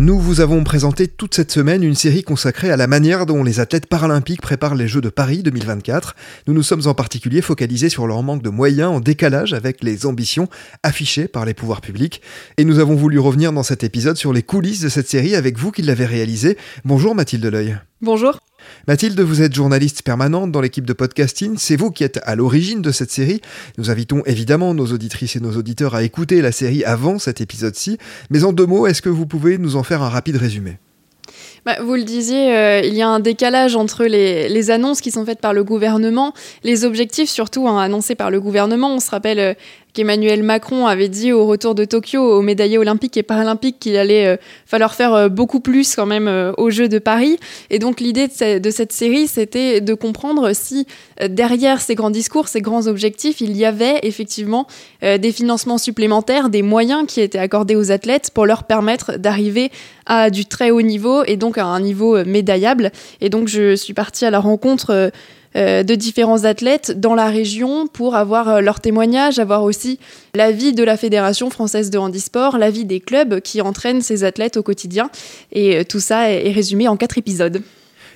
Nous vous avons présenté toute cette semaine une série consacrée à la manière dont les athlètes paralympiques préparent les Jeux de Paris 2024. Nous nous sommes en particulier focalisés sur leur manque de moyens en décalage avec les ambitions affichées par les pouvoirs publics. Et nous avons voulu revenir dans cet épisode sur les coulisses de cette série avec vous qui l'avez réalisée. Bonjour Mathilde Leuil. Bonjour. Mathilde, vous êtes journaliste permanente dans l'équipe de podcasting. C'est vous qui êtes à l'origine de cette série. Nous invitons évidemment nos auditrices et nos auditeurs à écouter la série avant cet épisode-ci. Mais en deux mots, est-ce que vous pouvez nous en faire un rapide résumé? Bah, vous le disiez, euh, il y a un décalage entre les, annonces qui sont faites par le gouvernement, les objectifs surtout hein, annoncés par le gouvernement. On se rappelle euh, qu'Emmanuel Macron avait dit au retour de Tokyo aux médaillés olympiques et paralympiques qu'il allait euh, falloir faire euh, beaucoup plus quand même euh, aux Jeux de Paris. Et donc l'idée de, cette série, c'était de comprendre si derrière ces grands discours, ces grands objectifs, il y avait effectivement des financements supplémentaires, des moyens qui étaient accordés aux athlètes pour leur permettre d'arriver à du très haut niveau et donc à un niveau médaillable. Et donc je suis partie à la rencontre de différents athlètes dans la région pour avoir euh, leur témoignage, avoir aussi l'avis de la Fédération française de handisport, l'avis des clubs qui entraînent ces athlètes au quotidien. Et euh, tout ça est résumé en quatre épisodes.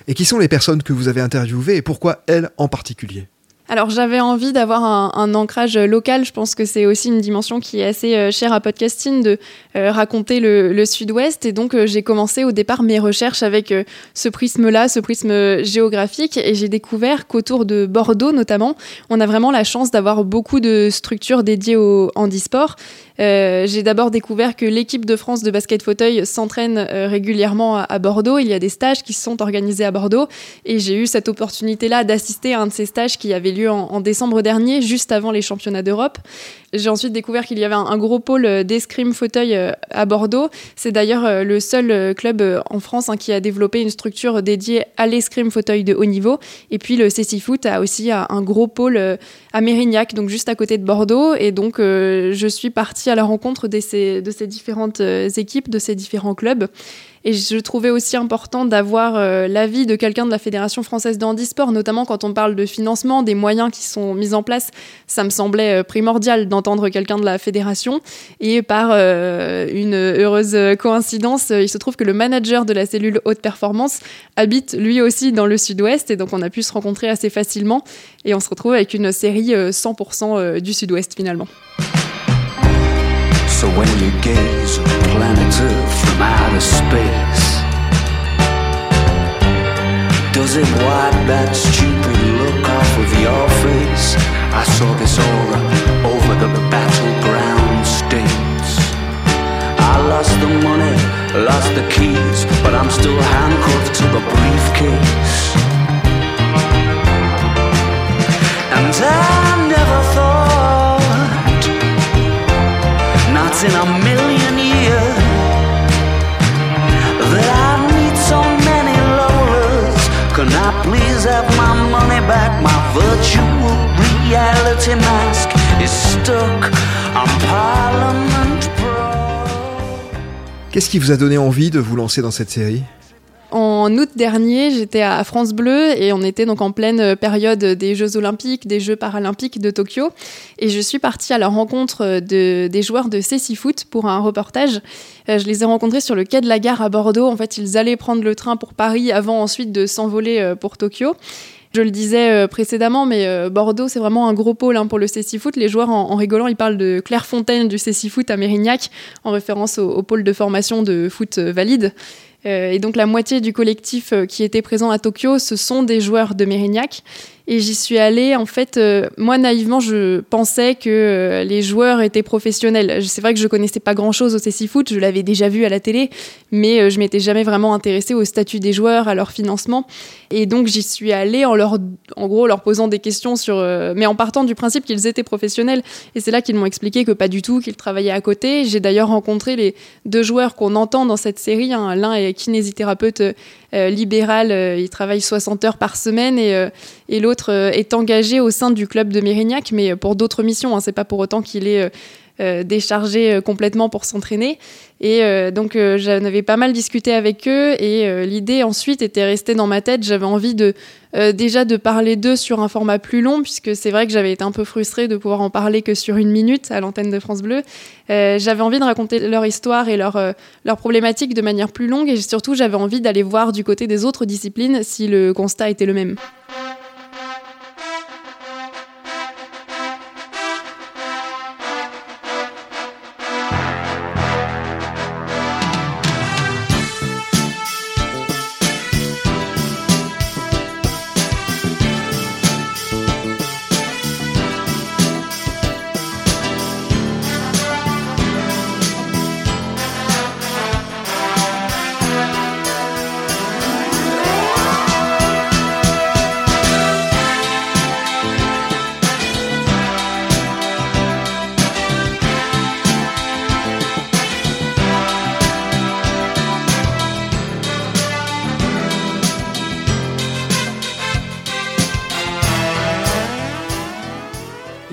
Et qui sont les personnes que vous avez interviewées et pourquoi elles en particulier? Alors j'avais envie d'avoir un, ancrage local. Je pense que c'est aussi une dimension qui est assez euh, chère à podcasting de euh, raconter le, Sud-Ouest. Et donc euh, j'ai commencé au départ mes recherches avec ce prisme-là, ce prisme géographique. Et j'ai découvert qu'autour de Bordeaux notamment, on a vraiment la chance d'avoir beaucoup de structures dédiées au handisport. J'ai d'abord découvert que l'équipe de France de basket fauteuil s'entraîne régulièrement à, Bordeaux. Il y a des stages qui sont organisés à Bordeaux. Et j'ai eu cette opportunité-là d'assister à un de ces stages qui avait lieu en, décembre dernier, juste avant les championnats d'Europe. J'ai ensuite découvert qu'il y avait un, gros pôle euh, d'escrime fauteuil euh, à Bordeaux. C'est d'ailleurs euh, le seul club en France hein, qui a développé une structure dédiée à l'escrime fauteuil de haut niveau. Et puis le CC Foot a aussi un gros pôle à Mérignac, donc juste à côté de Bordeaux. Et donc je suis partie à la rencontre de ces, de ces différentes équipes, de ces différents clubs. Et je trouvais aussi important d'avoir euh, l'avis de quelqu'un de la Fédération française de handisport, notamment quand on parle de financement, des moyens qui sont mis en place. Ça me semblait euh, primordial d'entendre quelqu'un de la fédération. Et par euh, une heureuse coïncidence, il se trouve que le manager de la cellule haute performance habite lui aussi dans le sud-ouest. Et donc on a pu se rencontrer assez facilement. Et on se retrouve avec une série 100% du sud-ouest finalement. So when you gaze at planet Earth from outer space, does it wipe that stupid look off of your face? I saw this aura over the battleground states. I lost the money, lost the keys, but I'm still handcuffed to the briefcase. And I never thought Qu'est-ce qui vous a donné envie de vous lancer dans cette série? En août dernier, j'étais à France Bleu et on était donc en pleine période des Jeux Olympiques, des Jeux Paralympiques de Tokyo. Et je suis partie à la rencontre de, des joueurs de Cécifoot Foot pour un reportage. Euh, je les ai rencontrés sur le quai de la gare à Bordeaux. En fait, ils allaient prendre le train pour Paris avant ensuite de s'envoler euh, pour Tokyo. Je le disais euh, précédemment, mais Bordeaux, c'est vraiment un gros pôle hein, pour le Foot. Les joueurs, en, rigolant, ils parlent de Clairefontaine du Foot à Mérignac, en référence au pôle de formation de foot valide. Euh, et donc la moitié du collectif euh, qui était présent à Tokyo, ce sont des joueurs de Mérignac. Et j'y suis allée, en fait, euh, moi naïvement, je pensais que euh, les joueurs étaient professionnels. C'est vrai que je connaissais pas grand-chose au CC Foot, je l'avais déjà vu à la télé, mais euh, je m'étais jamais vraiment intéressée au statut des joueurs, à leur financement. Et donc j'y suis allée en leur, en gros, leur posant des questions sur, mais en partant du principe qu'ils étaient professionnels. Et c'est là qu'ils m'ont expliqué que pas du tout, qu'ils travaillaient à côté. J'ai d'ailleurs rencontré les deux joueurs qu'on entend dans cette série. Hein. L'un est kinésithérapeute libéral, il travaille 60 heures par semaine, et, et l'autre euh, est engagé au sein du club de Mérignac, mais pour d'autres missions. Hein, c'est pas pour autant qu'il est euh, euh, déchargé complètement pour s'entraîner. Et donc j'en avais pas mal discuté avec eux et l'idée ensuite était restée dans ma tête. J'avais envie de déjà de parler d'eux sur un format plus long puisque c'est vrai que j'avais été un peu frustrée de pouvoir en parler que sur une minute à l'antenne de France Bleu. j'avais envie de raconter leur histoire et leur, leur problématique de manière plus longue et surtout j'avais envie d'aller voir du côté des autres disciplines si le constat était le même.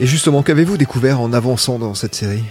Et justement, qu'avez-vous découvert en avançant dans cette série?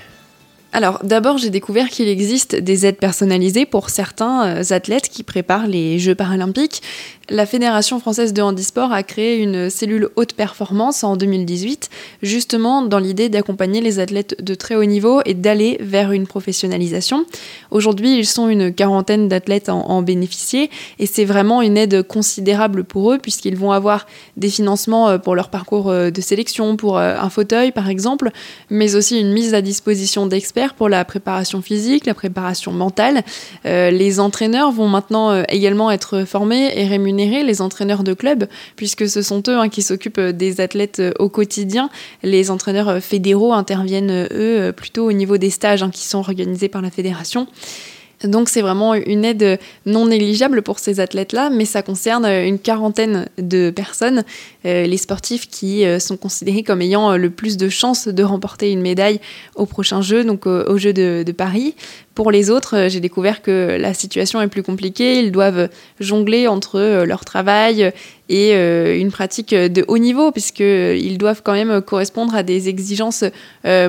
Alors d'abord j'ai découvert qu'il existe des aides personnalisées pour certains euh, athlètes qui préparent les Jeux paralympiques la Fédération française de handisport a créé une cellule haute performance en 2018, justement dans l'idée d'accompagner les athlètes de très haut niveau et d'aller vers une professionnalisation. Aujourd'hui, ils sont une quarantaine d'athlètes en, en, bénéficier et c'est vraiment une aide considérable pour eux puisqu'ils vont avoir des financements euh, pour leur parcours euh, de sélection, pour un fauteuil par exemple, mais aussi une mise à disposition d'experts pour la préparation physique, la préparation mentale. les entraîneurs vont maintenant également être formés et rémunérés les entraîneurs de club, puisque ce sont eux hein, qui s'occupent des athlètes euh, au quotidien. Les entraîneurs euh, fédéraux interviennent, eux, euh, plutôt au niveau des stages hein, qui sont organisés par la fédération. Donc c'est vraiment une aide non négligeable pour ces athlètes-là, mais ça concerne une quarantaine de personnes, les sportifs qui sont considérés comme ayant le plus de chances de remporter une médaille au prochain jeu, donc au, jeu de, de, Paris. Pour les autres, euh, j'ai découvert que la situation est plus compliquée. Ils doivent jongler entre euh, leur travail et euh, une pratique de haut niveau, puisqu'ils doivent quand même correspondre à des exigences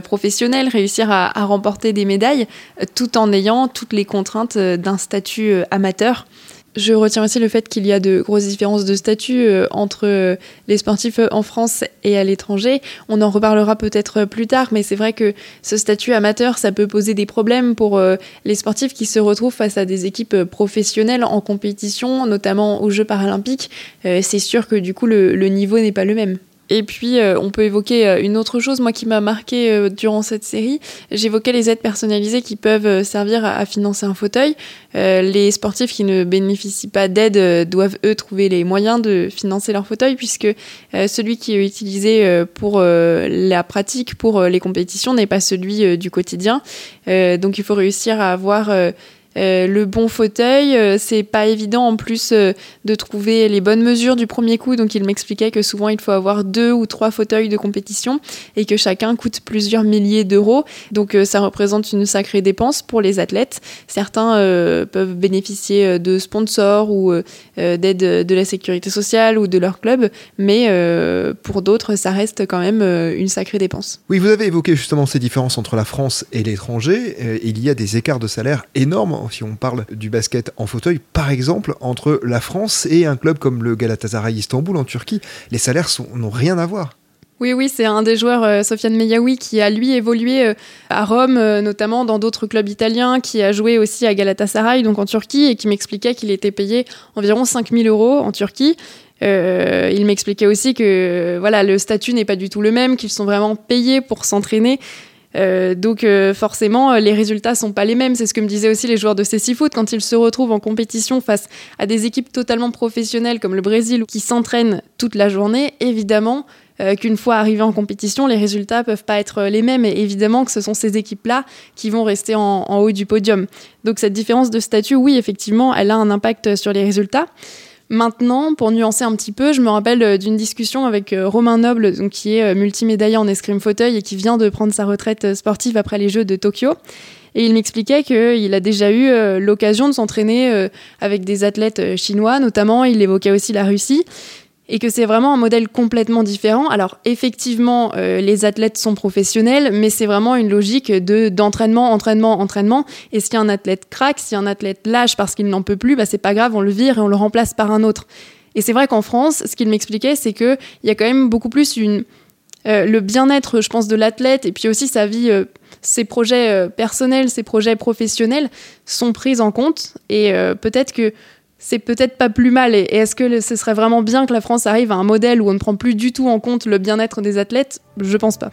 professionnelles, réussir à, à, remporter des médailles, tout en ayant toutes les contraintes d'un statut amateur. Je retiens aussi le fait qu'il y a de grosses différences de statut euh, entre euh, les sportifs euh, en France et à l'étranger. On en reparlera peut-être plus tard, mais c'est vrai que ce statut amateur, ça peut poser des problèmes pour les sportifs qui se retrouvent face à des équipes professionnelles en compétition, notamment aux Jeux paralympiques. C'est sûr que du coup, le niveau n'est pas le même. Et puis, euh, on peut évoquer euh, une autre chose, moi qui m'a marqué euh, durant cette série. J'évoquais les aides personnalisées qui peuvent servir à, financer un fauteuil. les sportifs qui ne bénéficient pas d'aide doivent, eux, trouver les moyens de financer leur fauteuil, puisque celui qui est utilisé pour la pratique, pour les compétitions, n'est pas celui du quotidien. donc, il faut réussir à avoir euh, le bon fauteuil, euh, c'est pas évident en plus euh, de trouver les bonnes mesures du premier coup. Donc il m'expliquait que souvent il faut avoir deux ou trois fauteuils de compétition et que chacun coûte plusieurs milliers d'euros. Donc ça représente une sacrée dépense pour les athlètes. Certains peuvent bénéficier de sponsors ou d'aide de la sécurité sociale ou de leur club, mais pour d'autres ça reste quand même une sacrée dépense. Oui, vous avez évoqué justement ces différences entre la France et l'étranger. il y a des écarts de salaire énormes si on parle du basket en fauteuil, par exemple, entre la France et un club comme le Galatasaray Istanbul en Turquie, les salaires n'ont rien à voir. Oui, oui, c'est un des joueurs, euh, Sofiane Meyaoui, qui a lui évolué euh, à Rome, euh, notamment dans d'autres clubs italiens, qui a joué aussi à Galatasaray, donc en Turquie, et qui m'expliquait qu'il était payé environ 5000 euros en Turquie. il m'expliquait aussi que voilà, le statut n'est pas du tout le même, qu'ils sont vraiment payés pour s'entraîner Euh, donc euh, forcément, les résultats sont pas les mêmes. C'est ce que me disaient aussi les joueurs de CC Foot quand ils se retrouvent en compétition face à des équipes totalement professionnelles comme le Brésil qui s'entraînent toute la journée. Évidemment, euh, qu'une fois arrivé en compétition, les résultats peuvent pas être les mêmes. Et évidemment que ce sont ces équipes-là qui vont rester en, haut du podium. Donc cette différence de statut, oui, effectivement, elle a un impact sur les résultats. Maintenant, pour nuancer un petit peu, je me rappelle euh, d'une discussion avec euh, Romain Noble, donc, qui est multimédaillé en escrime fauteuil et qui vient de prendre sa retraite sportive après les Jeux de Tokyo. Et il m'expliquait qu'il a déjà eu l'occasion de s'entraîner avec des athlètes chinois, notamment. Il évoquait aussi la Russie et que c'est vraiment un modèle complètement différent. Alors effectivement, euh, les athlètes sont professionnels, mais c'est vraiment une logique de d'entraînement, entraînement, entraînement. Et si un athlète craque, si un athlète lâche parce qu'il n'en peut plus, bah c'est pas grave, on le vire et on le remplace par un autre. Et c'est vrai qu'en France, ce qu'il m'expliquait, c'est que il y a quand même beaucoup plus une euh, le bien-être, je pense, de l'athlète et puis aussi sa vie, euh, ses projets personnels, ses projets professionnels sont pris en compte. Et peut-être que c'est peut-être pas plus mal. Et est-ce que ce serait vraiment bien que la France arrive à un modèle où on ne prend plus du tout en compte le bien-être des athlètes? Je pense pas.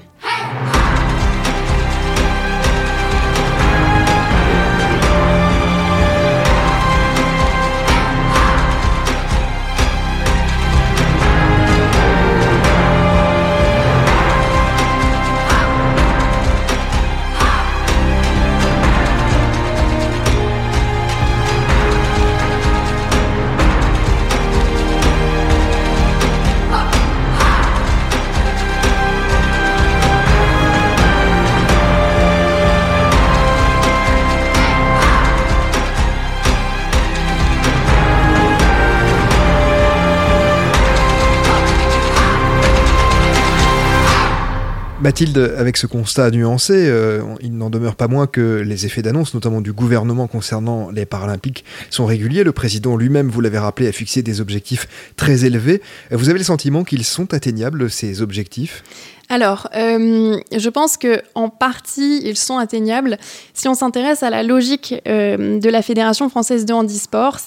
Mathilde, avec ce constat nuancé, euh, il n'en demeure pas moins que les effets d'annonce, notamment du gouvernement concernant les Paralympiques, sont réguliers. Le président lui-même, vous l'avez rappelé, a fixé des objectifs très élevés. Vous avez le sentiment qu'ils sont atteignables, ces objectifs? Alors, euh, je pense que en partie, ils sont atteignables. Si on s'intéresse à la logique euh, de la Fédération française de handisport,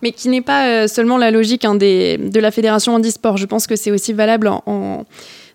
mais qui n'est pas seulement la logique hein, de la Fédération handisport. Je pense que c'est aussi valable en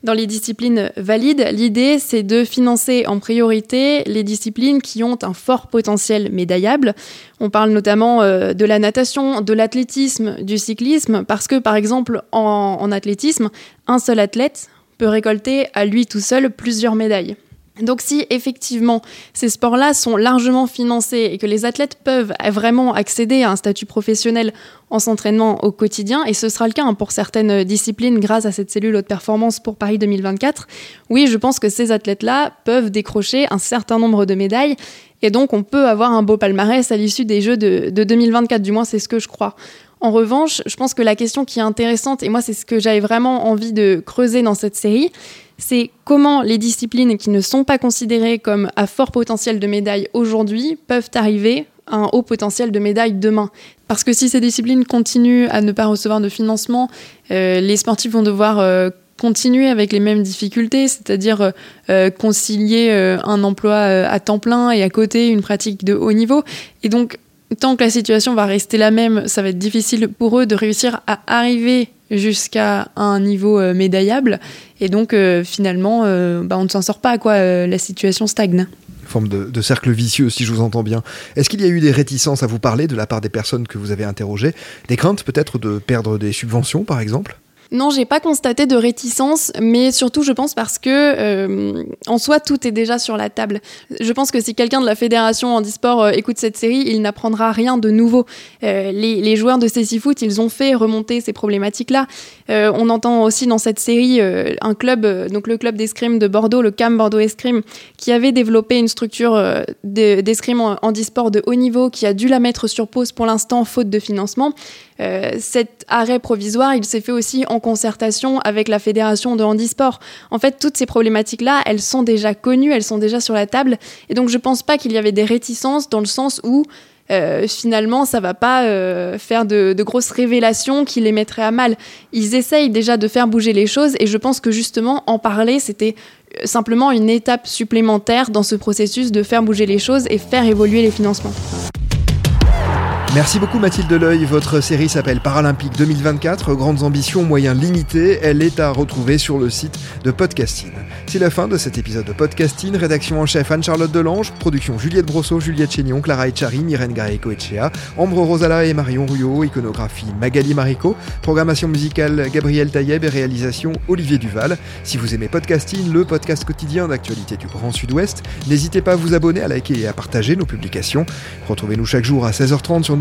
dans les disciplines valides, l'idée, c'est de financer en priorité les disciplines qui ont un fort potentiel médaillable. On parle notamment euh, de la natation, de l'athlétisme, du cyclisme, parce que par exemple, en athlétisme, un seul athlète peut récolter à lui tout seul plusieurs médailles. Donc si effectivement ces sports-là sont largement financés et que les athlètes peuvent vraiment accéder à un statut professionnel en s'entraînant au quotidien, et ce sera le cas hein, pour certaines disciplines grâce à cette cellule haute performance pour Paris 2024, oui, je pense que ces athlètes-là peuvent décrocher un certain nombre de médailles, et donc on peut avoir un beau palmarès à l'issue des Jeux de, de 2024, du moins c'est ce que je crois. En revanche, je pense que la question qui est intéressante, et moi c'est ce que j'avais vraiment envie de creuser dans cette série, c'est comment les disciplines qui ne sont pas considérées comme à fort potentiel de médaille aujourd'hui peuvent arriver à un haut potentiel de médaille demain. Parce que si ces disciplines continuent à ne pas recevoir de financement, euh, les sportifs vont devoir euh, continuer avec les mêmes difficultés, c'est-à-dire euh, concilier un emploi à temps plein et à côté une pratique de haut niveau. Et donc, tant que la situation va rester la même, ça va être difficile pour eux de réussir à arriver jusqu'à un niveau euh, médaillable. Et donc, euh, finalement, euh, bah, on ne s'en sort pas, quoi. la situation stagne forme de, de, cercle vicieux, si je vous entends bien. Est-ce qu'il y a eu des réticences à vous parler de la part des personnes que vous avez interrogées? Des craintes peut-être de perdre des subventions, par exemple? Non, j'ai pas constaté de réticence, mais surtout, je pense parce que euh, en soi, tout est déjà sur la table. Je pense que si quelqu'un de la fédération handisport euh, écoute cette série, il n'apprendra rien de nouveau. Euh, les, joueurs de CC Foot, ils ont fait remonter ces problématiques-là. on entend aussi dans cette série un club, donc le club d'escrime de Bordeaux, le CAM Bordeaux Escrime, qui avait développé une structure d'escrime handisport de haut niveau, qui a dû la mettre sur pause pour l'instant, faute de financement. Euh, cet arrêt provisoire, il s'est fait aussi en concertation avec la fédération de handisport. En fait, toutes ces problématiques-là, elles sont déjà connues, elles sont déjà sur la table. Et donc, je pense pas qu'il y avait des réticences dans le sens où euh, finalement, ça va pas euh, faire de, de, grosses révélations qui les mettraient à mal. Ils essayent déjà de faire bouger les choses et je pense que justement, en parler, c'était simplement une étape supplémentaire dans ce processus de faire bouger les choses et faire évoluer les financements. Merci beaucoup Mathilde Leuil. Votre série s'appelle Paralympique 2024. Grandes ambitions, moyens limités. Elle est à retrouver sur le site de Podcasting. C'est la fin de cet épisode de Podcasting. Rédaction en chef Anne-Charlotte Delange. Production Juliette Brosseau, Juliette Chénion, Clara Echari, Myrène Gareco Echea, Ambre Rosala et Marion Ruyot. Iconographie Magali Marico. Programmation musicale Gabriel Taïeb et réalisation Olivier Duval. Si vous aimez Podcasting, le podcast quotidien d'actualité du Grand Sud-Ouest, n'hésitez pas à vous abonner, à liker et à partager nos publications. Retrouvez-nous chaque jour à 16h30 sur